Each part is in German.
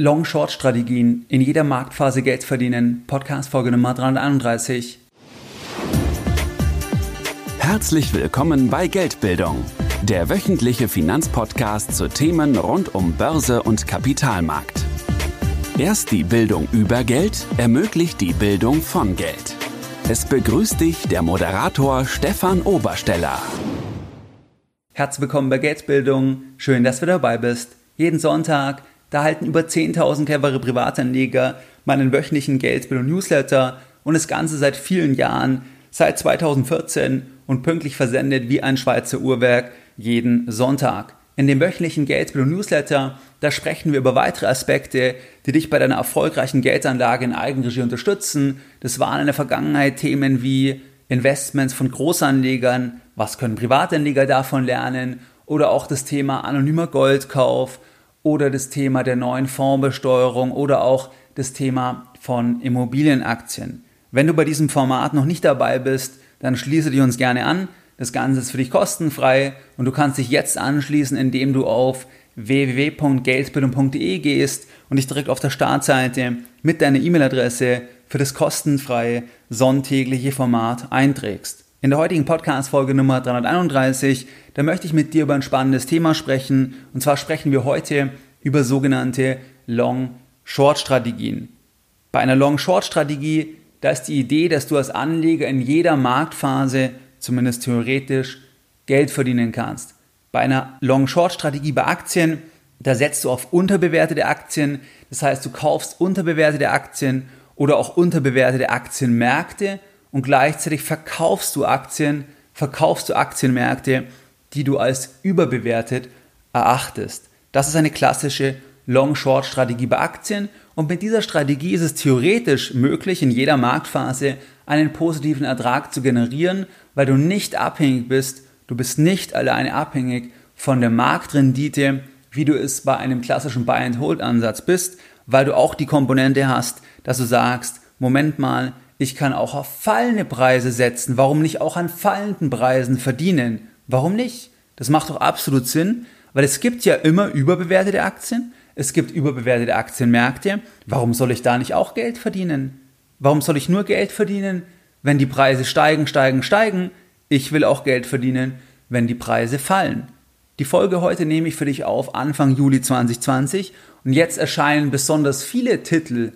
Long-Short-Strategien in jeder Marktphase Geld verdienen. Podcast Folge Nummer 331. Herzlich willkommen bei Geldbildung, der wöchentliche Finanzpodcast zu Themen rund um Börse und Kapitalmarkt. Erst die Bildung über Geld ermöglicht die Bildung von Geld. Es begrüßt dich der Moderator Stefan Obersteller. Herzlich willkommen bei Geldbildung. Schön, dass du dabei bist. Jeden Sonntag da halten über 10.000 clevere Privatanleger meinen wöchentlichen Geldbildung-Newsletter und das Ganze seit vielen Jahren, seit 2014 und pünktlich versendet wie ein Schweizer Uhrwerk jeden Sonntag. In dem wöchentlichen Geldbildung-Newsletter, da sprechen wir über weitere Aspekte, die dich bei deiner erfolgreichen Geldanlage in Eigenregie unterstützen. Das waren in der Vergangenheit Themen wie Investments von Großanlegern, was können Privatanleger davon lernen oder auch das Thema anonymer Goldkauf oder das Thema der neuen Fondsbesteuerung oder auch das Thema von Immobilienaktien. Wenn du bei diesem Format noch nicht dabei bist, dann schließe dich uns gerne an. Das Ganze ist für dich kostenfrei und du kannst dich jetzt anschließen, indem du auf www.geldbildung.de gehst und dich direkt auf der Startseite mit deiner E-Mail-Adresse für das kostenfreie sonntägliche Format einträgst. In der heutigen Podcast-Folge Nummer 331, da möchte ich mit dir über ein spannendes Thema sprechen. Und zwar sprechen wir heute über sogenannte Long-Short-Strategien. Bei einer Long-Short-Strategie, da ist die Idee, dass du als Anleger in jeder Marktphase, zumindest theoretisch, Geld verdienen kannst. Bei einer Long-Short-Strategie bei Aktien, da setzt du auf unterbewertete Aktien. Das heißt, du kaufst unterbewertete Aktien oder auch unterbewertete Aktienmärkte und gleichzeitig verkaufst du Aktien, verkaufst du Aktienmärkte, die du als überbewertet erachtest. Das ist eine klassische Long-Short-Strategie bei Aktien und mit dieser Strategie ist es theoretisch möglich, in jeder Marktphase einen positiven Ertrag zu generieren, weil du nicht abhängig bist, du bist nicht alleine abhängig von der Marktrendite, wie du es bei einem klassischen Buy-and-Hold-Ansatz bist, weil du auch die Komponente hast, dass du sagst, Moment mal, ich kann auch auf fallende Preise setzen. Warum nicht auch an fallenden Preisen verdienen? Warum nicht? Das macht doch absolut Sinn, weil es gibt ja immer überbewertete Aktien. Es gibt überbewertete Aktienmärkte. Warum soll ich da nicht auch Geld verdienen? Warum soll ich nur Geld verdienen, wenn die Preise steigen, steigen, steigen? Ich will auch Geld verdienen, wenn die Preise fallen. Die Folge heute nehme ich für dich auf Anfang Juli 2020 und jetzt erscheinen besonders viele Titel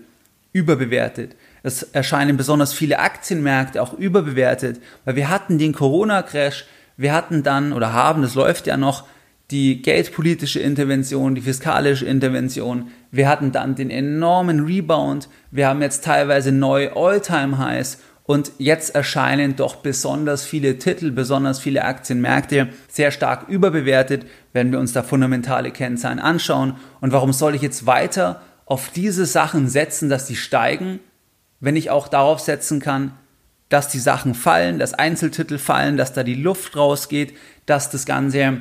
überbewertet. Es erscheinen besonders viele Aktienmärkte auch überbewertet, weil wir hatten den Corona-Crash, wir hatten dann oder haben, das läuft ja noch, die geldpolitische Intervention, die fiskalische Intervention. Wir hatten dann den enormen Rebound. Wir haben jetzt teilweise neue All-Time-Highs und jetzt erscheinen doch besonders viele Titel, besonders viele Aktienmärkte sehr stark überbewertet, wenn wir uns da fundamentale Kennzahlen anschauen. Und warum soll ich jetzt weiter auf diese Sachen setzen, dass die steigen, wenn ich auch darauf setzen kann, dass die Sachen fallen, dass Einzeltitel fallen, dass da die Luft rausgeht, dass das Ganze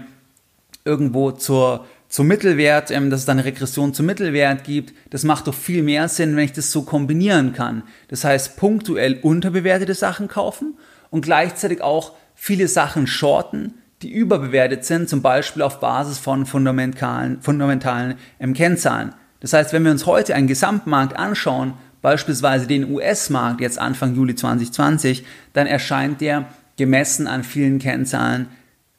irgendwo zur, zum Mittelwert, ähm, dass es da eine Regression zum Mittelwert gibt. Das macht doch viel mehr Sinn, wenn ich das so kombinieren kann. Das heißt, punktuell unterbewertete Sachen kaufen und gleichzeitig auch viele Sachen shorten, die überbewertet sind, zum Beispiel auf Basis von fundamentalen, fundamentalen ähm, Kennzahlen. Das heißt, wenn wir uns heute einen Gesamtmarkt anschauen, beispielsweise den US-Markt jetzt Anfang Juli 2020, dann erscheint der gemessen an vielen Kennzahlen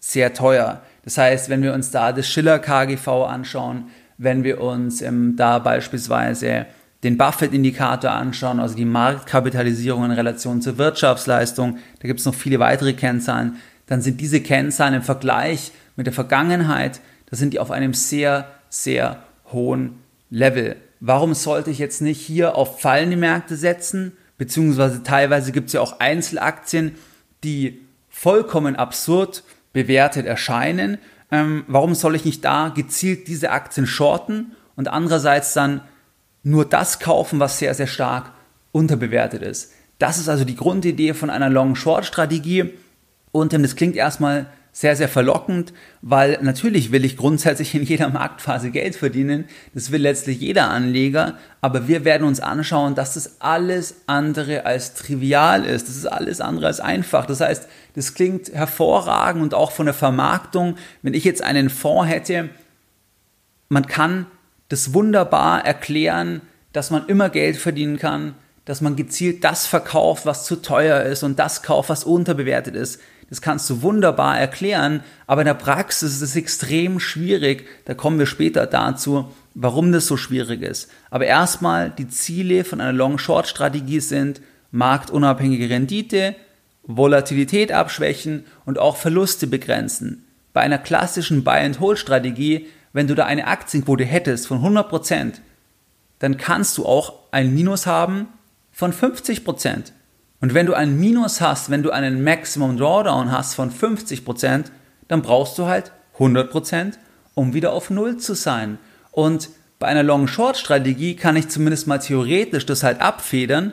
sehr teuer. Das heißt, wenn wir uns da das Schiller KGV anschauen, wenn wir uns ähm, da beispielsweise den Buffett-Indikator anschauen, also die Marktkapitalisierung in Relation zur Wirtschaftsleistung, da gibt es noch viele weitere Kennzahlen, dann sind diese Kennzahlen im Vergleich mit der Vergangenheit, da sind die auf einem sehr, sehr hohen Level warum sollte ich jetzt nicht hier auf fallende Märkte setzen? Beziehungsweise teilweise gibt es ja auch Einzelaktien, die vollkommen absurd bewertet erscheinen. Ähm, warum soll ich nicht da gezielt diese Aktien shorten und andererseits dann nur das kaufen, was sehr, sehr stark unterbewertet ist? Das ist also die Grundidee von einer Long-Short-Strategie. Und das klingt erstmal sehr, sehr verlockend, weil natürlich will ich grundsätzlich in jeder Marktphase Geld verdienen. Das will letztlich jeder Anleger. Aber wir werden uns anschauen, dass das alles andere als trivial ist. Das ist alles andere als einfach. Das heißt, das klingt hervorragend und auch von der Vermarktung. Wenn ich jetzt einen Fonds hätte, man kann das wunderbar erklären, dass man immer Geld verdienen kann, dass man gezielt das verkauft, was zu teuer ist und das kauft, was unterbewertet ist. Das kannst du wunderbar erklären, aber in der Praxis ist es extrem schwierig. Da kommen wir später dazu, warum das so schwierig ist. Aber erstmal, die Ziele von einer Long-Short-Strategie sind marktunabhängige Rendite, Volatilität abschwächen und auch Verluste begrenzen. Bei einer klassischen Buy-and-Hold-Strategie, wenn du da eine Aktienquote hättest von 100%, dann kannst du auch ein Minus haben von 50%. Und wenn du ein Minus hast, wenn du einen Maximum Drawdown hast von 50%, dann brauchst du halt 100%, um wieder auf Null zu sein. Und bei einer Long-Short-Strategie kann ich zumindest mal theoretisch das halt abfedern,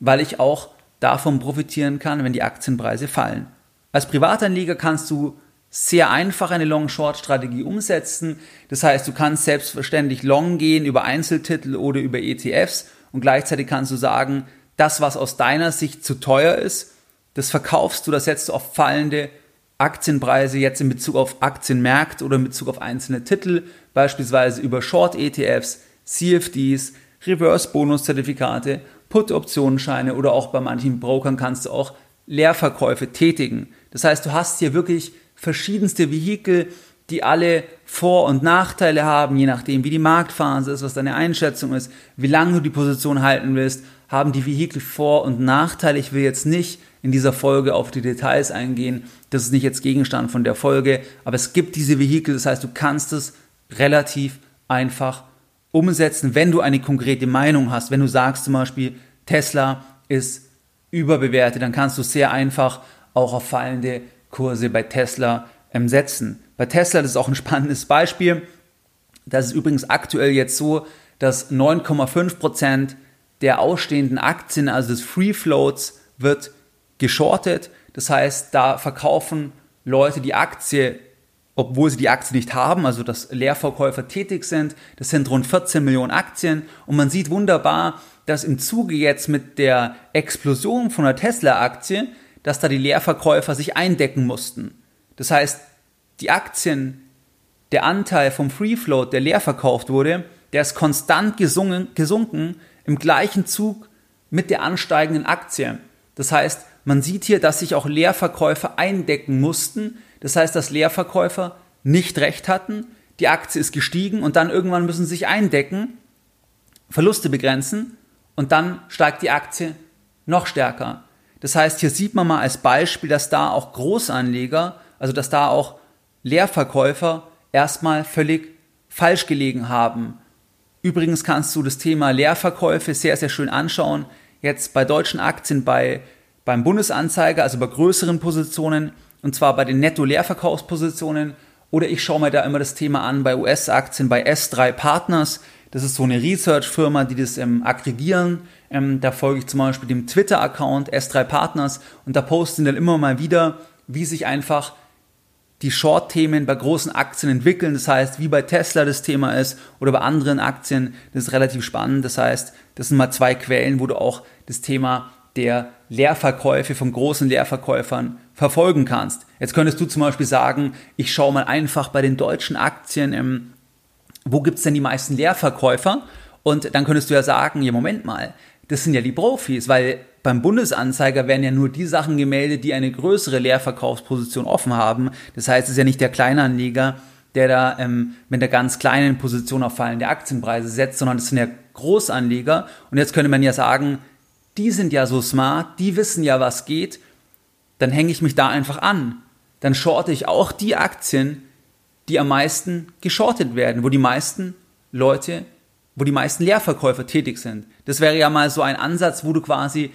weil ich auch davon profitieren kann, wenn die Aktienpreise fallen. Als Privatanleger kannst du sehr einfach eine Long-Short-Strategie umsetzen. Das heißt, du kannst selbstverständlich long gehen über Einzeltitel oder über ETFs und gleichzeitig kannst du sagen, das, was aus deiner Sicht zu teuer ist, das verkaufst du, das setzt du auf fallende Aktienpreise jetzt in Bezug auf Aktienmärkte oder in Bezug auf einzelne Titel, beispielsweise über Short-ETFs, CFDs, Reverse-Bonus-Zertifikate, Put-Optionsscheine oder auch bei manchen Brokern kannst du auch Leerverkäufe tätigen. Das heißt, du hast hier wirklich verschiedenste Vehikel, die alle Vor- und Nachteile haben, je nachdem, wie die Marktphase ist, was deine Einschätzung ist, wie lange du die Position halten willst, haben die Vehikel Vor- und Nachteile. Ich will jetzt nicht in dieser Folge auf die Details eingehen. Das ist nicht jetzt Gegenstand von der Folge, aber es gibt diese Vehikel, das heißt, du kannst es relativ einfach umsetzen, wenn du eine konkrete Meinung hast. Wenn du sagst zum Beispiel, Tesla ist überbewertet, dann kannst du sehr einfach auch auf fallende Kurse bei Tesla ähm, setzen. Bei Tesla, das ist auch ein spannendes Beispiel. Das ist übrigens aktuell jetzt so, dass 9,5% der ausstehenden Aktien, also des Free Floats, wird geschortet. Das heißt, da verkaufen Leute die Aktie, obwohl sie die Aktie nicht haben, also dass Leerverkäufer tätig sind. Das sind rund 14 Millionen Aktien. Und man sieht wunderbar, dass im Zuge jetzt mit der Explosion von der Tesla-Aktie, dass da die Leerverkäufer sich eindecken mussten. Das heißt, die Aktien, der Anteil vom Free Float, der leer verkauft wurde, der ist konstant gesungen, gesunken im gleichen Zug mit der ansteigenden Aktie. Das heißt, man sieht hier, dass sich auch Leerverkäufer eindecken mussten. Das heißt, dass Leerverkäufer nicht recht hatten, die Aktie ist gestiegen und dann irgendwann müssen sie sich eindecken, Verluste begrenzen und dann steigt die Aktie noch stärker. Das heißt, hier sieht man mal als Beispiel, dass da auch Großanleger, also dass da auch Leerverkäufer erstmal völlig falsch gelegen haben. Übrigens kannst du das Thema Leerverkäufe sehr, sehr schön anschauen. Jetzt bei deutschen Aktien bei, beim Bundesanzeiger, also bei größeren Positionen, und zwar bei den Netto-Leerverkaufspositionen. Oder ich schaue mir da immer das Thema an bei US-Aktien, bei S3 Partners. Das ist so eine Research-Firma, die das ähm, aggregieren. Ähm, da folge ich zum Beispiel dem Twitter-Account S3 Partners und da posten dann immer mal wieder, wie sich einfach die Short-Themen bei großen Aktien entwickeln. Das heißt, wie bei Tesla das Thema ist oder bei anderen Aktien, das ist relativ spannend. Das heißt, das sind mal zwei Quellen, wo du auch das Thema der Leerverkäufe von großen Leerverkäufern verfolgen kannst. Jetzt könntest du zum Beispiel sagen, ich schaue mal einfach bei den deutschen Aktien, ähm, wo gibt es denn die meisten Leerverkäufer? Und dann könntest du ja sagen, ja Moment mal, das sind ja die Profis, weil beim Bundesanzeiger werden ja nur die Sachen gemeldet, die eine größere Leerverkaufsposition offen haben. Das heißt, es ist ja nicht der Kleinanleger, der da ähm, mit einer ganz kleinen Position auf fallende Aktienpreise setzt, sondern das sind ja Großanleger. Und jetzt könnte man ja sagen, die sind ja so smart, die wissen ja, was geht, dann hänge ich mich da einfach an. Dann shorte ich auch die Aktien, die am meisten geschortet werden, wo die meisten Leute, wo die meisten Leerverkäufer tätig sind. Das wäre ja mal so ein Ansatz, wo du quasi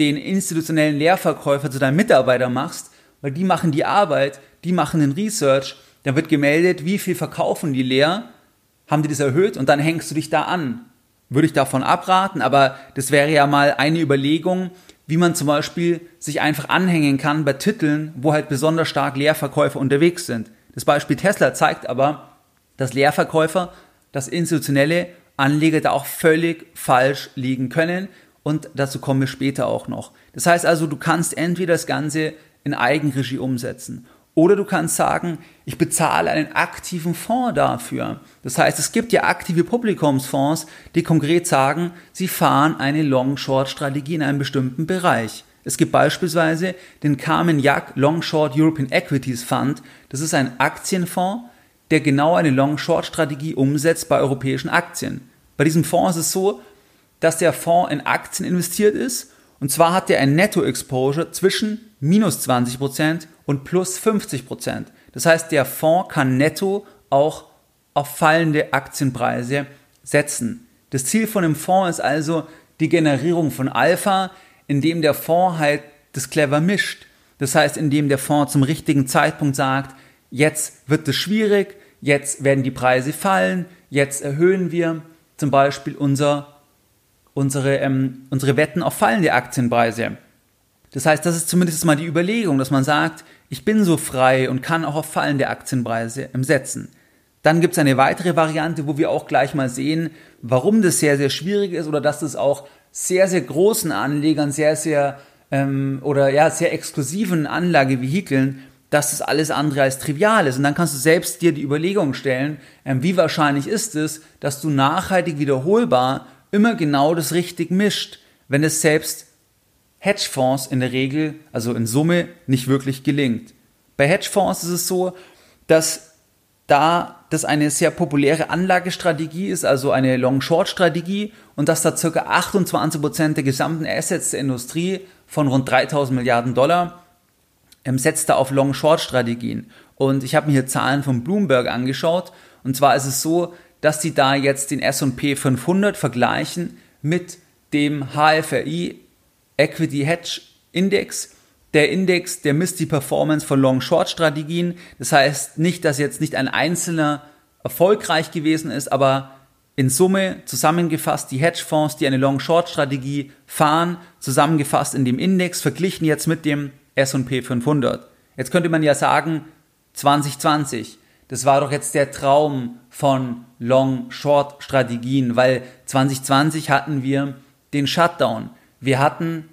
den institutionellen Leerverkäufer zu deinem Mitarbeiter machst, weil die machen die Arbeit, die machen den Research, dann wird gemeldet, wie viel verkaufen die leer, haben die das erhöht und dann hängst du dich da an. Würde ich davon abraten, aber das wäre ja mal eine Überlegung, wie man zum Beispiel sich einfach anhängen kann bei Titeln, wo halt besonders stark Leerverkäufer unterwegs sind. Das Beispiel Tesla zeigt aber, dass Leerverkäufer, dass institutionelle Anleger da auch völlig falsch liegen können und dazu kommen wir später auch noch. Das heißt also, du kannst entweder das Ganze in Eigenregie umsetzen Oder du kannst sagen, ich bezahle einen aktiven Fonds dafür. Das heißt, es gibt ja aktive Publikumsfonds, die konkret sagen, sie fahren eine Long-Short-Strategie in einem bestimmten Bereich. Es gibt beispielsweise den Carmen Yack Long Short European Equities Fund. Das ist ein Aktienfonds, der genau eine Long-Short-Strategie umsetzt bei europäischen Aktien. Bei diesem Fonds ist es so, dass der Fonds in Aktien investiert ist und zwar hat er ein Netto-Exposure zwischen minus 20% und plus 50%. Das heißt, der Fonds kann netto auch auf fallende Aktienpreise setzen. Das Ziel von dem Fonds ist also die Generierung von Alpha, indem der Fonds halt das clever mischt. Das heißt, indem der Fonds zum richtigen Zeitpunkt sagt, jetzt wird es schwierig, jetzt werden die Preise fallen, jetzt erhöhen wir zum Beispiel unser, unsere, ähm, unsere Wetten auf fallende Aktienpreise. Das heißt, das ist zumindest mal die Überlegung, dass man sagt, ich bin so frei und kann auch auf fallende Aktienpreise setzen. Dann gibt es eine weitere Variante, wo wir auch gleich mal sehen, warum das sehr, sehr schwierig ist oder dass das auch sehr, sehr großen Anlegern, sehr, sehr ähm, oder ja, sehr exklusiven Anlagevehikeln dass das alles andere als trivial ist. Und dann kannst du selbst dir die Überlegung stellen, ähm, wie wahrscheinlich ist es, dass du nachhaltig wiederholbar immer genau das richtig mischt, wenn es selbst Hedgefonds in der Regel, also in Summe, nicht wirklich gelingt. Bei Hedgefonds ist es so, dass da das eine sehr populäre Anlagestrategie ist, also eine Long-Short-Strategie und dass da ca. 28% der gesamten Assets der Industrie von rund 3000 Milliarden Dollar ähm, setzt da auf Long-Short-Strategien. Und ich habe mir hier Zahlen von Bloomberg angeschaut. Und zwar ist es so, dass sie da jetzt den S&P 500 vergleichen mit dem HFRI Equity Hedge Index. Der Index, der misst die Performance von Long-Short-Strategien. Das heißt nicht, dass jetzt nicht ein einzelner erfolgreich gewesen ist, aber in Summe zusammengefasst die Hedgefonds, die eine Long-Short-Strategie fahren, zusammengefasst in dem Index, verglichen jetzt mit dem S&P 500. Jetzt könnte man ja sagen, 2020, das war doch jetzt der Traum von Long-Short-Strategien, weil 2020 hatten wir den Shutdown. Wir hatten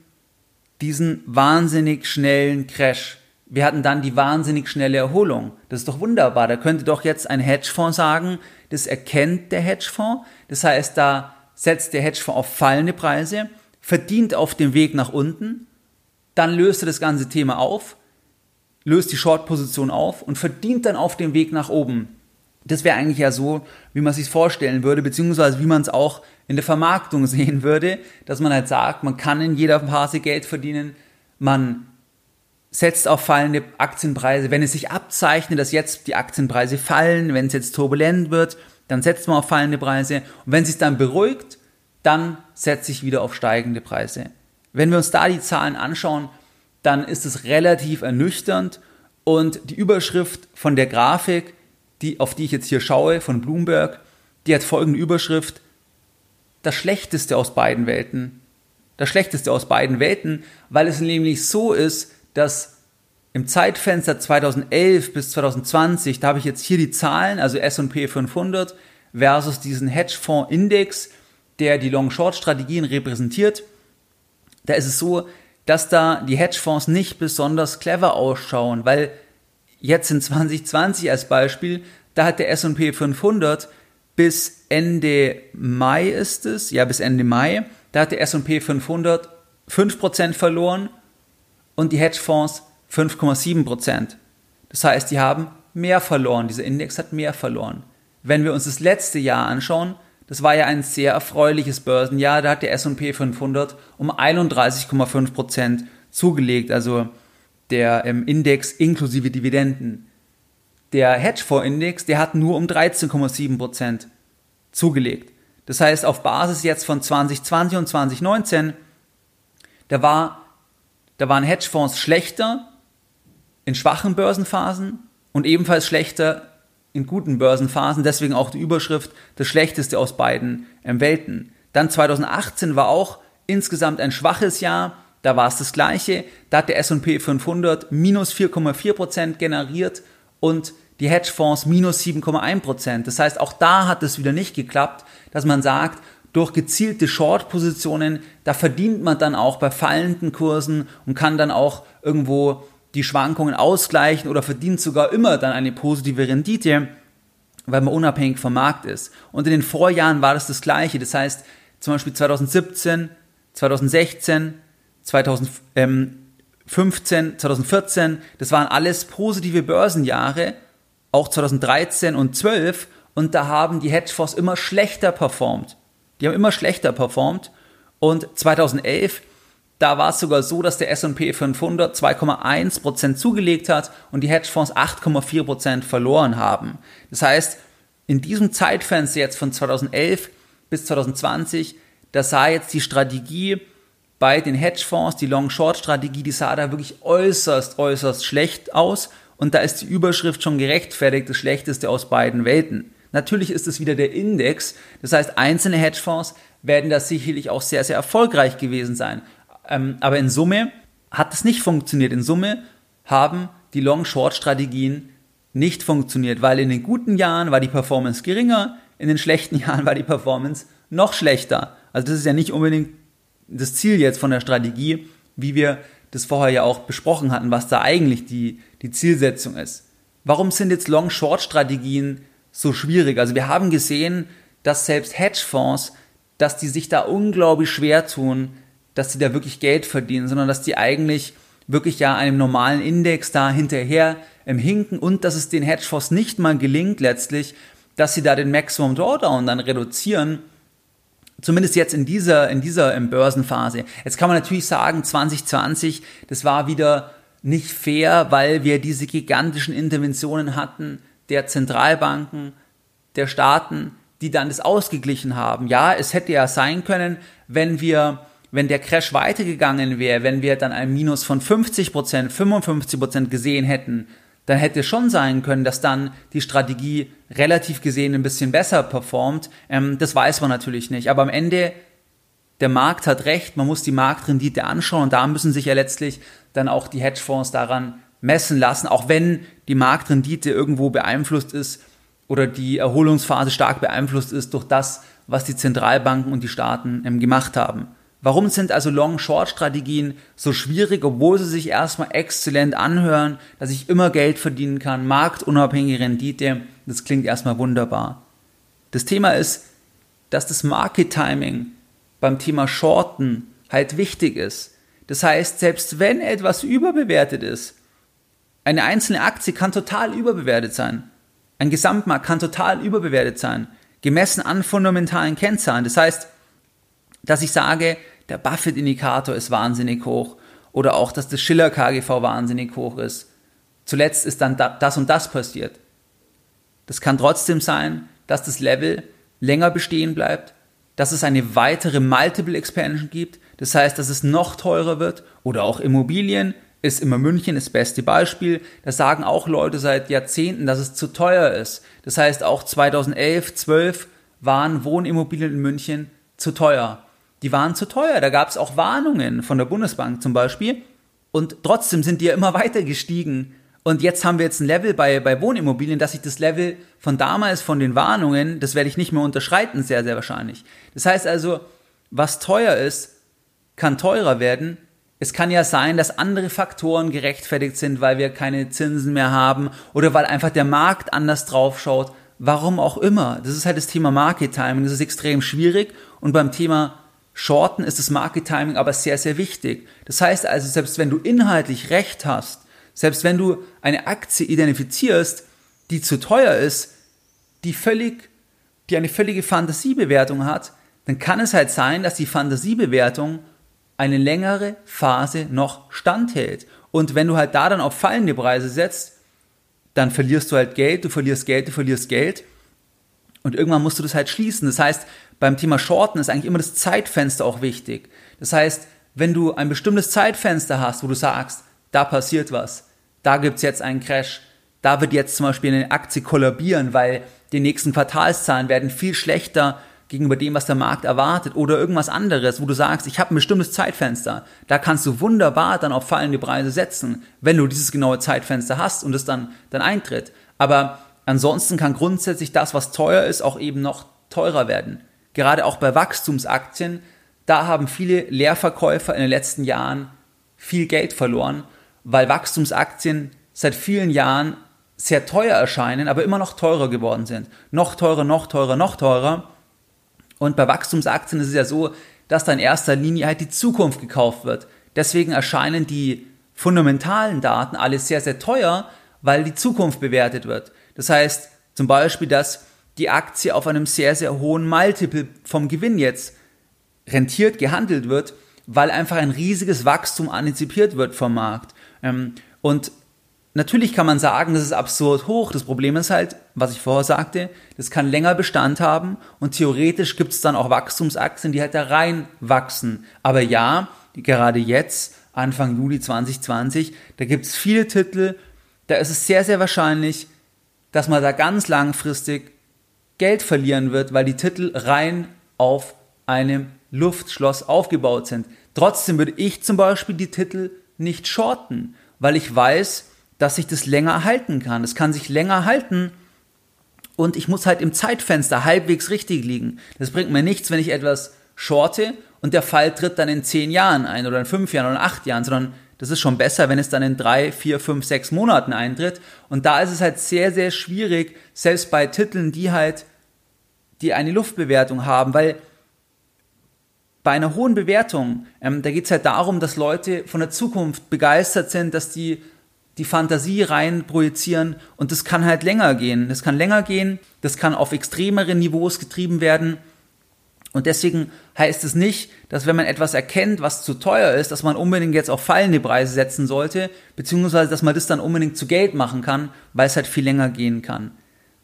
diesen wahnsinnig schnellen Crash. Wir hatten dann die wahnsinnig schnelle Erholung. Das ist doch wunderbar. Da könnte doch jetzt ein Hedgefonds sagen, das erkennt der Hedgefonds. Das heißt, da setzt der Hedgefonds auf fallende Preise, verdient auf dem Weg nach unten dann löst er das ganze Thema auf, löst die Short-Position auf und verdient dann auf dem Weg nach oben. Das wäre eigentlich ja so, wie man sich vorstellen würde, beziehungsweise wie man es auch in der Vermarktung sehen würde, dass man halt sagt, man kann in jeder Phase Geld verdienen, man setzt auf fallende Aktienpreise. Wenn es sich abzeichnet, dass jetzt die Aktienpreise fallen, wenn es jetzt turbulent wird, dann setzt man auf fallende Preise. Und wenn es sich dann beruhigt, dann setze ich wieder auf steigende Preise. Wenn wir uns da die Zahlen anschauen, dann ist es relativ ernüchternd und die Überschrift von der Grafik, die, auf die ich jetzt hier schaue, von Bloomberg, die hat folgende Überschrift, das Schlechteste aus beiden Welten. Das Schlechteste aus beiden Welten, weil es nämlich so ist, dass im Zeitfenster 2011 bis 2020, da habe ich jetzt hier die Zahlen, also S&P 500 versus diesen Hedgefonds-Index, der die Long-Short-Strategien repräsentiert, da ist es so, dass da die Hedgefonds nicht besonders clever ausschauen, weil jetzt in 2020 als Beispiel, da hat der S&P 500 bis Ende Mai ist es, ja bis Ende Mai, da hat der S&P 500 5% verloren und die Hedgefonds 5,7%. Das heißt, die haben mehr verloren, dieser Index hat mehr verloren. Wenn wir uns das letzte Jahr anschauen, das war ja ein sehr erfreuliches Börsenjahr. Da hat der S&P 500 um 31,5 Prozent zugelegt, also der ähm, Index inklusive Dividenden. Der Hedgefonds-Index, der hat nur um 13,7 Prozent zugelegt. Das heißt, auf Basis jetzt von 2020 und 2019, da, war, da waren Hedgefonds schlechter in schwachen Börsenphasen und ebenfalls schlechter in guten Börsenphasen, deswegen auch die Überschrift das Schlechteste aus beiden ähm, Welten. Dann 2018 war auch insgesamt ein schwaches Jahr, da war es das gleiche, da hat der S&P 500 minus 4,4% generiert und die Hedgefonds minus 7,1%. Das heißt, auch da hat es wieder nicht geklappt, dass man sagt, durch gezielte Short-Positionen, da verdient man dann auch bei fallenden Kursen und kann dann auch irgendwo die Schwankungen ausgleichen oder verdient sogar immer dann eine positive Rendite, weil man unabhängig vom Markt ist. Und in den Vorjahren war das das Gleiche. Das heißt, zum Beispiel 2017, 2016, 2015, 2014, das waren alles positive Börsenjahre, auch 2013 und 12 und da haben die Hedgefonds immer schlechter performt. Die haben immer schlechter performt und 2011 da war es sogar so, dass der S&P 500 2,1% zugelegt hat und die Hedgefonds 8,4% verloren haben. Das heißt, in diesem Zeitfenster jetzt von 2011 bis 2020, da sah jetzt die Strategie bei den Hedgefonds, die Long-Short-Strategie, die sah da wirklich äußerst, äußerst schlecht aus und da ist die Überschrift schon gerechtfertigt, das Schlechteste aus beiden Welten. Natürlich ist es wieder der Index, das heißt, einzelne Hedgefonds werden da sicherlich auch sehr, sehr erfolgreich gewesen sein. Ähm, aber in Summe hat es nicht funktioniert. In Summe haben die Long-Short-Strategien nicht funktioniert, weil in den guten Jahren war die Performance geringer, in den schlechten Jahren war die Performance noch schlechter. Also das ist ja nicht unbedingt das Ziel jetzt von der Strategie, wie wir das vorher ja auch besprochen hatten, was da eigentlich die, die Zielsetzung ist. Warum sind jetzt Long-Short-Strategien so schwierig? Also wir haben gesehen, dass selbst Hedgefonds, dass die sich da unglaublich schwer tun, dass die da wirklich Geld verdienen, sondern dass die eigentlich wirklich ja einem normalen Index da hinterher im Hinken und dass es den Hedgefonds nicht mal gelingt letztlich, dass sie da den Maximum Drawdown dann reduzieren, zumindest jetzt in dieser, in dieser in Börsenphase. Jetzt kann man natürlich sagen, 2020, das war wieder nicht fair, weil wir diese gigantischen Interventionen hatten der Zentralbanken, der Staaten, die dann das ausgeglichen haben. Ja, es hätte ja sein können, wenn wir wenn der Crash weitergegangen wäre, wenn wir dann ein Minus von 50% 55 gesehen hätten, dann hätte schon sein können, dass dann die Strategie relativ gesehen ein bisschen besser performt. Ähm, das weiß man natürlich nicht. Aber am Ende, der Markt hat recht, man muss die Marktrendite anschauen und da müssen sich ja letztlich dann auch die Hedgefonds daran messen lassen, auch wenn die Marktrendite irgendwo beeinflusst ist oder die Erholungsphase stark beeinflusst ist durch das, was die Zentralbanken und die Staaten ähm, gemacht haben. Warum sind also Long-Short-Strategien so schwierig, obwohl sie sich erstmal exzellent anhören, dass ich immer Geld verdienen kann, marktunabhängige Rendite, das klingt erstmal wunderbar. Das Thema ist, dass das Market-Timing beim Thema Shorten halt wichtig ist. Das heißt, selbst wenn etwas überbewertet ist, eine einzelne Aktie kann total überbewertet sein. Ein Gesamtmarkt kann total überbewertet sein, gemessen an fundamentalen Kennzahlen. Das heißt, dass ich sage, der Buffett-Indikator ist wahnsinnig hoch oder auch, dass das Schiller-KGV wahnsinnig hoch ist. Zuletzt ist dann das und das passiert. Das kann trotzdem sein, dass das Level länger bestehen bleibt, dass es eine weitere Multiple Expansion gibt, das heißt, dass es noch teurer wird oder auch Immobilien ist immer München das beste Beispiel. Da sagen auch Leute seit Jahrzehnten, dass es zu teuer ist. Das heißt, auch 2011, 12 waren Wohnimmobilien in München zu teuer die waren zu teuer. Da gab es auch Warnungen von der Bundesbank zum Beispiel. Und trotzdem sind die ja immer weiter gestiegen. Und jetzt haben wir jetzt ein Level bei, bei Wohnimmobilien, dass ich das Level von damals, von den Warnungen, das werde ich nicht mehr unterschreiten, sehr, sehr wahrscheinlich. Das heißt also, was teuer ist, kann teurer werden. Es kann ja sein, dass andere Faktoren gerechtfertigt sind, weil wir keine Zinsen mehr haben oder weil einfach der Markt anders drauf schaut. Warum auch immer. Das ist halt das Thema Market Timing. Das ist extrem schwierig. Und beim Thema Shorten ist das Market Timing aber sehr, sehr wichtig. Das heißt also, selbst wenn du inhaltlich recht hast, selbst wenn du eine Aktie identifizierst, die zu teuer ist, die völlig, die eine völlige Fantasiebewertung hat, dann kann es halt sein, dass die Fantasiebewertung eine längere Phase noch standhält. Und wenn du halt da dann auf fallende Preise setzt, dann verlierst du halt Geld, du verlierst Geld, du verlierst Geld. Und irgendwann musst du das halt schließen. Das heißt, beim Thema Shorten ist eigentlich immer das Zeitfenster auch wichtig. Das heißt, wenn du ein bestimmtes Zeitfenster hast, wo du sagst, da passiert was, da gibt's jetzt einen Crash, da wird jetzt zum Beispiel eine Aktie kollabieren, weil die nächsten Quartalszahlen werden viel schlechter gegenüber dem, was der Markt erwartet oder irgendwas anderes, wo du sagst, ich habe ein bestimmtes Zeitfenster. Da kannst du wunderbar dann auf fallende Preise setzen, wenn du dieses genaue Zeitfenster hast und es dann, dann eintritt. Aber ansonsten kann grundsätzlich das, was teuer ist, auch eben noch teurer werden gerade auch bei Wachstumsaktien, da haben viele Leerverkäufer in den letzten Jahren viel Geld verloren, weil Wachstumsaktien seit vielen Jahren sehr teuer erscheinen, aber immer noch teurer geworden sind. Noch teurer, noch teurer, noch teurer. Und bei Wachstumsaktien ist es ja so, dass da in erster Linie halt die Zukunft gekauft wird. Deswegen erscheinen die fundamentalen Daten alle sehr, sehr teuer, weil die Zukunft bewertet wird. Das heißt zum Beispiel, dass die Aktie auf einem sehr, sehr hohen Multiple vom Gewinn jetzt rentiert gehandelt wird, weil einfach ein riesiges Wachstum antizipiert wird vom Markt. Ähm, und natürlich kann man sagen, das ist absurd hoch. Das Problem ist halt, was ich vorher sagte, das kann länger Bestand haben und theoretisch gibt es dann auch Wachstumsaktien, die halt da rein wachsen. Aber ja, gerade jetzt, Anfang Juli 2020, da gibt es viele Titel, da ist es sehr, sehr wahrscheinlich, dass man da ganz langfristig Geld verlieren wird, weil die Titel rein auf einem Luftschloss aufgebaut sind. Trotzdem würde ich zum Beispiel die Titel nicht shorten, weil ich weiß, dass sich das länger halten kann. Es kann sich länger halten und ich muss halt im Zeitfenster halbwegs richtig liegen. Das bringt mir nichts, wenn ich etwas shorte und der Fall tritt dann in zehn Jahren ein oder in fünf Jahren oder in acht Jahren, sondern das ist schon besser, wenn es dann in drei, vier, fünf, sechs Monaten eintritt. Und da ist es halt sehr, sehr schwierig, selbst bei Titeln, die halt, die eine Luftbewertung haben, weil bei einer hohen Bewertung, ähm, da geht es halt darum, dass Leute von der Zukunft begeistert sind, dass die die Fantasie rein projizieren und das kann halt länger gehen. Das kann länger gehen, das kann auf extremere Niveaus getrieben werden und deswegen heißt es nicht, dass wenn man etwas erkennt, was zu teuer ist, dass man unbedingt jetzt auf fallende Preise setzen sollte, beziehungsweise dass man das dann unbedingt zu Geld machen kann, weil es halt viel länger gehen kann.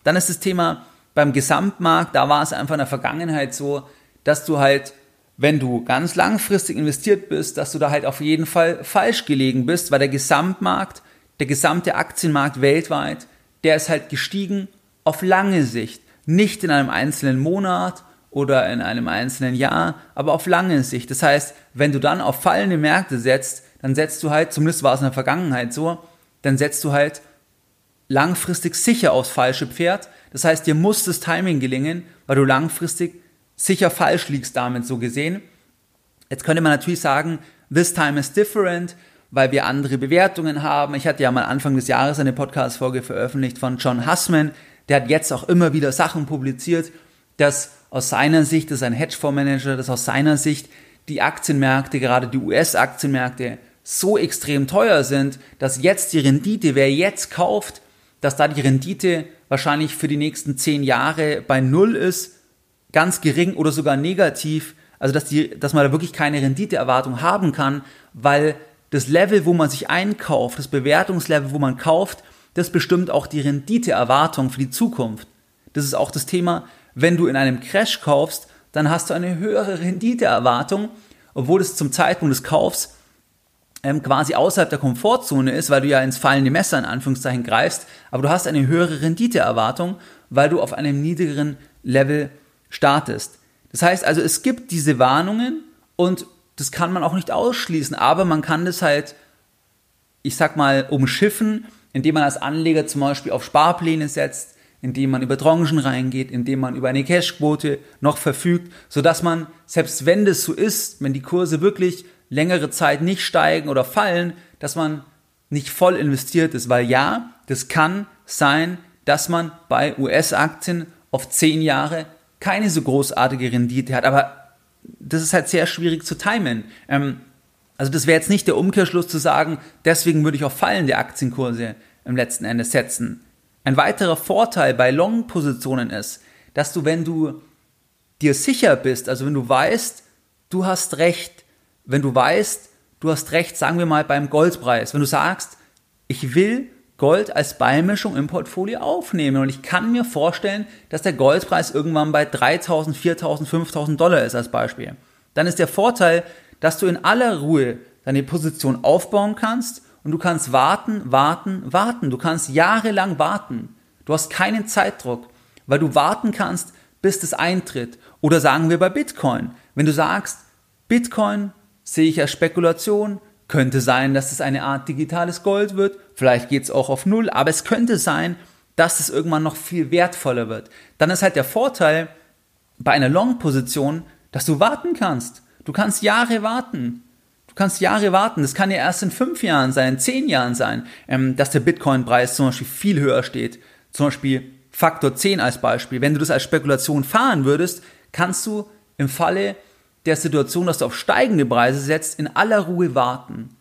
Dann ist das Thema beim Gesamtmarkt, da war es einfach in der Vergangenheit so, dass du halt, wenn du ganz langfristig investiert bist, dass du da halt auf jeden Fall falsch gelegen bist, weil der Gesamtmarkt, der gesamte Aktienmarkt weltweit, der ist halt gestiegen auf lange Sicht, nicht in einem einzelnen Monat oder in einem einzelnen Jahr, aber auf lange Sicht. Das heißt, wenn du dann auf fallende Märkte setzt, dann setzt du halt, zumindest war es in der Vergangenheit so, dann setzt du halt langfristig sicher aufs falsche Pferd. Das heißt, dir muss das Timing gelingen, weil du langfristig sicher falsch liegst damit so gesehen. Jetzt könnte man natürlich sagen, this time is different, weil wir andere Bewertungen haben. Ich hatte ja mal Anfang des Jahres eine Podcast-Folge veröffentlicht von John Hussman. Der hat jetzt auch immer wieder Sachen publiziert, dass aus seiner Sicht, das ist ein Hedgefondsmanager, dass aus seiner Sicht die Aktienmärkte, gerade die US-Aktienmärkte, so extrem teuer sind, dass jetzt die Rendite, wer jetzt kauft, dass da die Rendite wahrscheinlich für die nächsten zehn Jahre bei Null ist, ganz gering oder sogar negativ. Also dass, die, dass man da wirklich keine Renditeerwartung haben kann, weil das Level, wo man sich einkauft, das Bewertungslevel, wo man kauft, das bestimmt auch die Renditeerwartung für die Zukunft. Das ist auch das Thema, wenn du in einem Crash kaufst, dann hast du eine höhere Renditeerwartung, obwohl es zum Zeitpunkt des Kaufs ähm, quasi außerhalb der Komfortzone ist, weil du ja ins fallende Messer in Anführungszeichen greifst, aber du hast eine höhere Renditeerwartung, weil du auf einem niedrigeren Level startest. Das heißt also, es gibt diese Warnungen und das kann man auch nicht ausschließen, aber man kann das halt, ich sag mal, umschiffen, indem man als Anleger zum Beispiel auf Sparpläne setzt, indem man über Tranchen reingeht, indem man über eine Cashquote noch verfügt, sodass man, selbst wenn das so ist, wenn die Kurse wirklich längere Zeit nicht steigen oder fallen, dass man nicht voll investiert ist, weil ja, das kann sein, dass man bei US-Aktien auf zehn Jahre keine so großartige Rendite hat, aber das ist halt sehr schwierig zu timen. Ähm, also das wäre jetzt nicht der Umkehrschluss zu sagen, deswegen würde ich auf fallende Aktienkurse im letzten Ende setzen. Ein weiterer Vorteil bei Long-Positionen ist, dass du, wenn du dir sicher bist, also wenn du weißt, du hast recht, wenn du weißt, du hast recht, sagen wir mal beim Goldpreis, wenn du sagst, ich will Gold als Beimischung im Portfolio aufnehmen und ich kann mir vorstellen, dass der Goldpreis irgendwann bei 3000, 4000, 5000 Dollar ist als Beispiel. Dann ist der Vorteil, dass du in aller Ruhe deine Position aufbauen kannst und du kannst warten, warten, warten. Du kannst jahrelang warten. Du hast keinen Zeitdruck, weil du warten kannst, bis das eintritt. Oder sagen wir bei Bitcoin. Wenn du sagst, Bitcoin sehe ich als Spekulation, könnte sein, dass es eine Art digitales Gold wird, vielleicht geht es auch auf Null, aber es könnte sein, dass es irgendwann noch viel wertvoller wird. Dann ist halt der Vorteil bei einer Long-Position, dass du warten kannst. Du kannst Jahre warten. Du kannst Jahre warten. Das kann ja erst in fünf Jahren sein, in zehn Jahren sein, ähm, dass der Bitcoin-Preis zum Beispiel viel höher steht. Zum Beispiel Faktor 10 als Beispiel. Wenn du das als Spekulation fahren würdest, kannst du im Falle der Situation, dass du auf steigende Preise setzt, in aller Ruhe warten.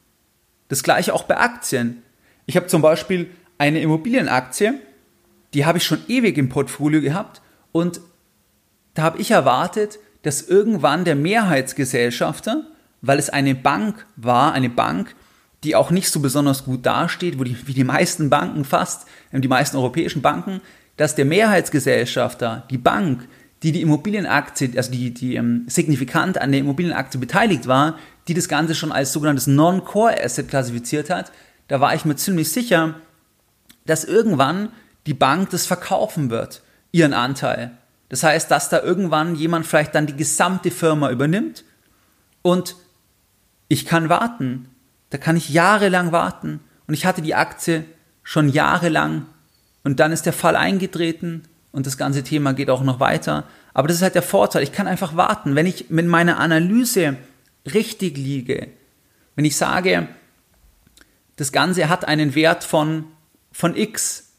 Das gleiche auch bei Aktien. Ich habe zum Beispiel eine Immobilienaktie, die habe ich schon ewig im Portfolio gehabt und da habe ich erwartet, dass irgendwann der Mehrheitsgesellschafter, weil es eine Bank war, eine Bank, die auch nicht so besonders gut dasteht, wo die, wie die meisten Banken fast, die meisten europäischen Banken, dass der Mehrheitsgesellschafter, die Bank, die die Immobilienaktie, also die, die ähm, signifikant an der Immobilienaktie beteiligt war, die das Ganze schon als sogenanntes Non-Core-Asset klassifiziert hat, da war ich mir ziemlich sicher, dass irgendwann die Bank das verkaufen wird, ihren Anteil. Das heißt, dass da irgendwann jemand vielleicht dann die gesamte Firma übernimmt und ich kann warten. Da kann ich jahrelang warten. Und ich hatte die Aktie schon jahrelang und dann ist der Fall eingetreten und das ganze Thema geht auch noch weiter. Aber das ist halt der Vorteil. Ich kann einfach warten. Wenn ich mit meiner Analyse richtig liege, wenn ich sage, das Ganze hat einen Wert von, von X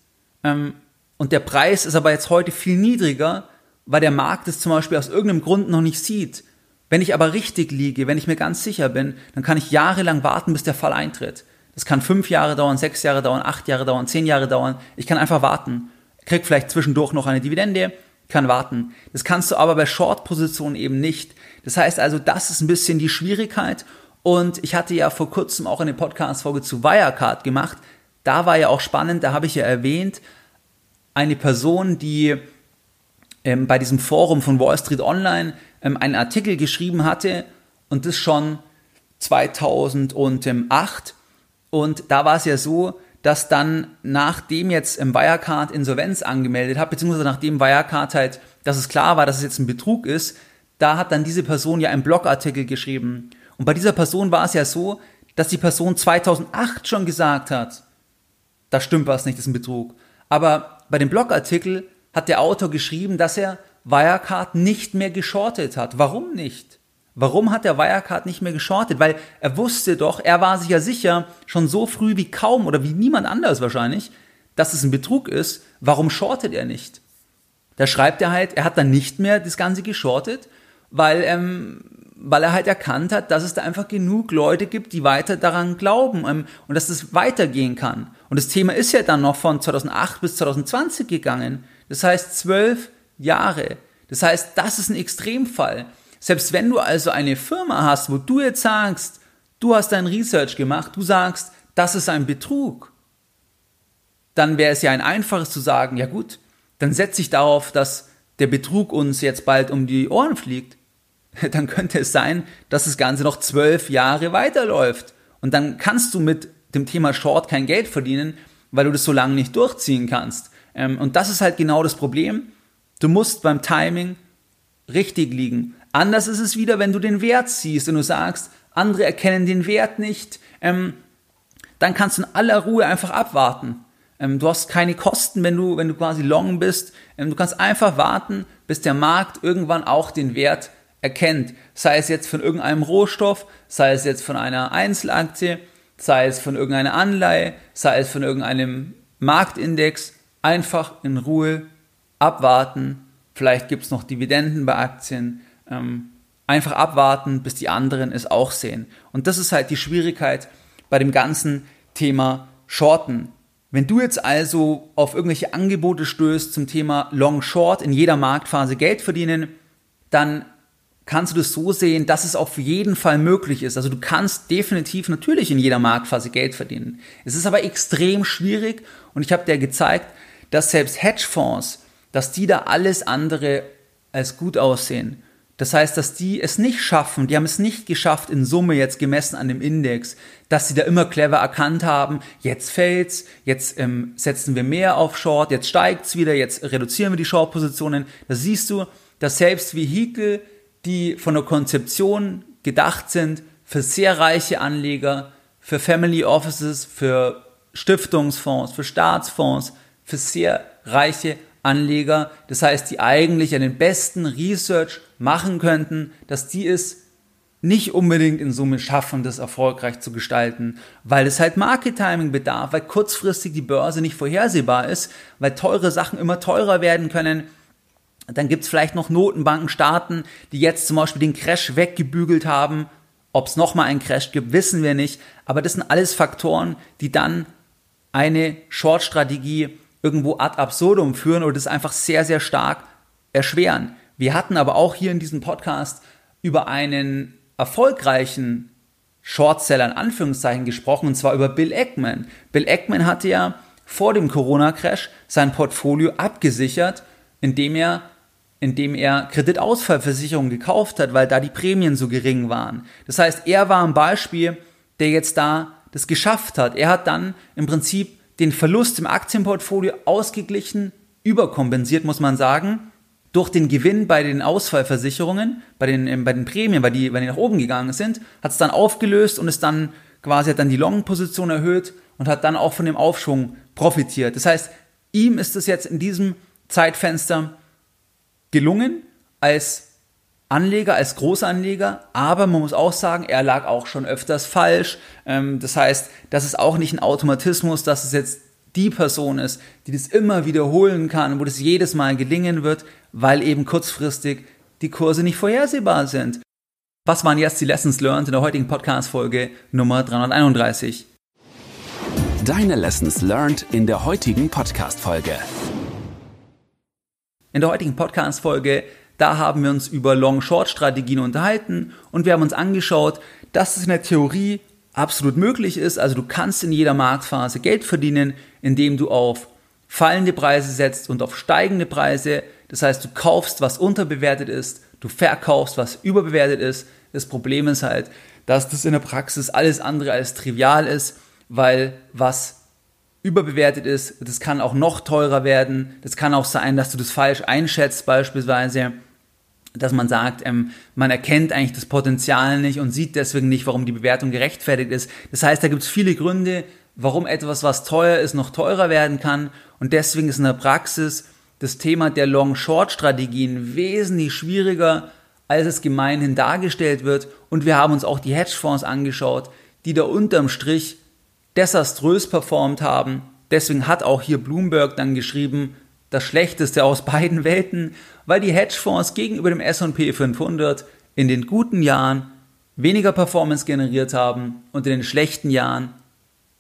ähm, und der Preis ist aber jetzt heute viel niedriger, weil der Markt es zum Beispiel aus irgendeinem Grund noch nicht sieht. Wenn ich aber richtig liege, wenn ich mir ganz sicher bin, dann kann ich jahrelang warten, bis der Fall eintritt. Das kann fünf Jahre dauern, sechs Jahre dauern, acht Jahre dauern, zehn Jahre dauern. Ich kann einfach warten. Krieg vielleicht zwischendurch noch eine Dividende, kann warten. Das kannst du aber bei Short-Positionen eben nicht. Das heißt also, das ist ein bisschen die Schwierigkeit. Und ich hatte ja vor kurzem auch eine Podcast-Folge zu Wirecard gemacht. Da war ja auch spannend, da habe ich ja erwähnt, eine Person, die ähm, bei diesem Forum von Wall Street Online ähm, einen Artikel geschrieben hatte und das schon 2008 und da war es ja so, dass dann nachdem jetzt im Wirecard Insolvenz angemeldet hat, beziehungsweise nachdem Wirecard halt, dass es klar war, dass es jetzt ein Betrug ist, da hat dann diese Person ja einen Blogartikel geschrieben. Und bei dieser Person war es ja so, dass die Person 2008 schon gesagt hat, da stimmt was nicht, das ist ein Betrug. Aber bei dem Blogartikel hat der Autor geschrieben, dass er Wirecard nicht mehr geschortet hat. Warum nicht? Warum hat der Wirecard nicht mehr geschortet? Weil er wusste doch, er war sich ja sicher, schon so früh wie kaum oder wie niemand anders wahrscheinlich, dass es ein Betrug ist. Warum shortet er nicht? Da schreibt er halt, er hat dann nicht mehr das Ganze geschortet, weil, ähm, weil er halt erkannt hat, dass es da einfach genug Leute gibt, die weiter daran glauben ähm, und dass es weitergehen kann. Und das Thema ist ja dann noch von 2008 bis 2020 gegangen. Das heißt zwölf Jahre. Das heißt, das ist ein Extremfall. Selbst wenn du also eine Firma hast, wo du jetzt sagst, du hast dein Research gemacht, du sagst, das ist ein Betrug, dann wäre es ja ein einfaches zu sagen, ja gut, dann setze ich darauf, dass der Betrug uns jetzt bald um die Ohren fliegt. Dann könnte es sein, dass das Ganze noch zwölf Jahre weiterläuft. Und dann kannst du mit dem Thema Short kein Geld verdienen, weil du das so lange nicht durchziehen kannst. Ähm, und das ist halt genau das Problem. Du musst beim Timing richtig liegen. Anders ist es wieder, wenn du den Wert siehst und du sagst, andere erkennen den Wert nicht, ähm, dann kannst du in aller Ruhe einfach abwarten. Ähm, du hast keine Kosten, wenn du, wenn du quasi long bist. Ähm, du kannst einfach warten, bis der Markt irgendwann auch den Wert erkennt. Sei es jetzt von irgendeinem Rohstoff, sei es jetzt von einer Einzelaktie, sei es von irgendeiner Anleihe, sei es von irgendeinem Marktindex. Einfach in Ruhe abwarten. Vielleicht gibt es noch Dividenden bei Aktien ähm, einfach abwarten, bis die anderen es auch sehen. Und das ist halt die Schwierigkeit bei dem ganzen Thema Shorten. Wenn du jetzt also auf irgendwelche Angebote stößt zum Thema Long Short in jeder Marktphase Geld verdienen, dann kannst du das so sehen, dass es auf jeden Fall möglich ist. Also du kannst definitiv natürlich in jeder Marktphase Geld verdienen. Es ist aber extrem schwierig und ich habe dir gezeigt, dass selbst Hedgefonds, dass die da alles andere als gut aussehen. Das heißt, dass die es nicht schaffen, die haben es nicht geschafft in Summe jetzt gemessen an dem Index, dass sie da immer clever erkannt haben, jetzt fällt's, jetzt ähm, setzen wir mehr auf Short, jetzt steigt's wieder, jetzt reduzieren wir die Short-Positionen. Da siehst du, dass selbst Vehikel, die von der Konzeption gedacht sind, für sehr reiche Anleger, für Family Offices, für Stiftungsfonds, für Staatsfonds, für sehr reiche Anleger, das heißt, die eigentlich einen besten Research machen könnten, dass die es nicht unbedingt in Summe schaffen, das erfolgreich zu gestalten, weil es halt Market Timing bedarf, weil kurzfristig die Börse nicht vorhersehbar ist, weil teure Sachen immer teurer werden können. Dann gibt es vielleicht noch Notenbankenstaaten, die jetzt zum Beispiel den Crash weggebügelt haben. Ob es nochmal einen Crash gibt, wissen wir nicht. Aber das sind alles Faktoren, die dann eine Short-Strategie irgendwo ad absurdum führen oder das einfach sehr, sehr stark erschweren. Wir hatten aber auch hier in diesem Podcast über einen erfolgreichen Shortseller in Anführungszeichen gesprochen, und zwar über Bill Eckman. Bill Eckman hatte ja vor dem Corona-Crash sein Portfolio abgesichert, indem er, indem er Kreditausfallversicherungen gekauft hat, weil da die Prämien so gering waren. Das heißt, er war ein Beispiel, der jetzt da das geschafft hat. Er hat dann im Prinzip den Verlust im Aktienportfolio ausgeglichen, überkompensiert, muss man sagen, durch den Gewinn bei den Ausfallversicherungen, bei den, ähm, bei den Prämien, weil die, weil die nach oben gegangen sind, hat es dann aufgelöst und ist dann quasi hat dann die Long-Position erhöht und hat dann auch von dem Aufschwung profitiert. Das heißt, ihm ist es jetzt in diesem Zeitfenster gelungen als Anleger, als Großanleger, aber man muss auch sagen, er lag auch schon öfters falsch. Ähm, das heißt, das ist auch nicht ein Automatismus, dass es jetzt die Person ist, die das immer wiederholen kann, wo das jedes Mal gelingen wird, weil eben kurzfristig die Kurse nicht vorhersehbar sind. Was waren jetzt die Lessons learned in der heutigen Podcast-Folge Nummer 331? Deine Lessons learned in der heutigen Podcast-Folge. In der heutigen Podcast-Folge, da haben wir uns über Long-Short-Strategien unterhalten und wir haben uns angeschaut, dass es in der Theorie absolut möglich ist. Also du kannst in jeder Marktphase Geld verdienen, indem du auf fallende Preise setzt und auf steigende Preise. Das heißt, du kaufst, was unterbewertet ist, du verkaufst, was überbewertet ist. Das Problem ist halt, dass das in der Praxis alles andere als trivial ist, weil was überbewertet ist, das kann auch noch teurer werden. Das kann auch sein, dass du das falsch einschätzt beispielsweise dass man sagt, ähm, man erkennt eigentlich das Potenzial nicht und sieht deswegen nicht, warum die Bewertung gerechtfertigt ist. Das heißt, da gibt es viele Gründe, warum etwas, was teuer ist, noch teurer werden kann. Und deswegen ist in der Praxis das Thema der Long-Short-Strategien wesentlich schwieriger, als es gemeinhin dargestellt wird. Und wir haben uns auch die Hedgefonds angeschaut, die da unterm Strich desaströs performt haben. Deswegen hat auch hier Bloomberg dann geschrieben, das Schlechteste aus beiden Welten, weil die Hedgefonds gegenüber dem S&P 500 in den guten Jahren weniger Performance generiert haben und in den schlechten Jahren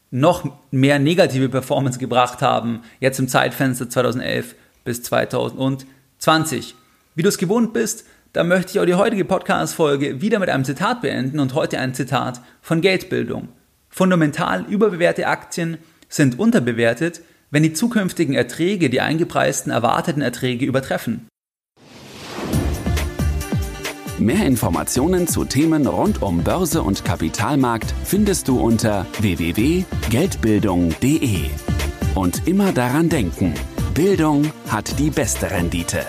noch mehr negative Performance gebracht haben, jetzt im Zeitfenster 2011 bis 2020. Wie du es gewohnt bist, da möchte ich auch die heutige Podcast-Folge wieder mit einem Zitat beenden und heute ein Zitat von Geldbildung. Fundamental überbewertete Aktien sind unterbewertet, wenn die zukünftigen Erträge die eingepreisten erwarteten Erträge übertreffen. Mehr Informationen zu Themen rund um Börse und Kapitalmarkt findest du unter www.geldbildung.de. Und immer daran denken, Bildung hat die beste Rendite.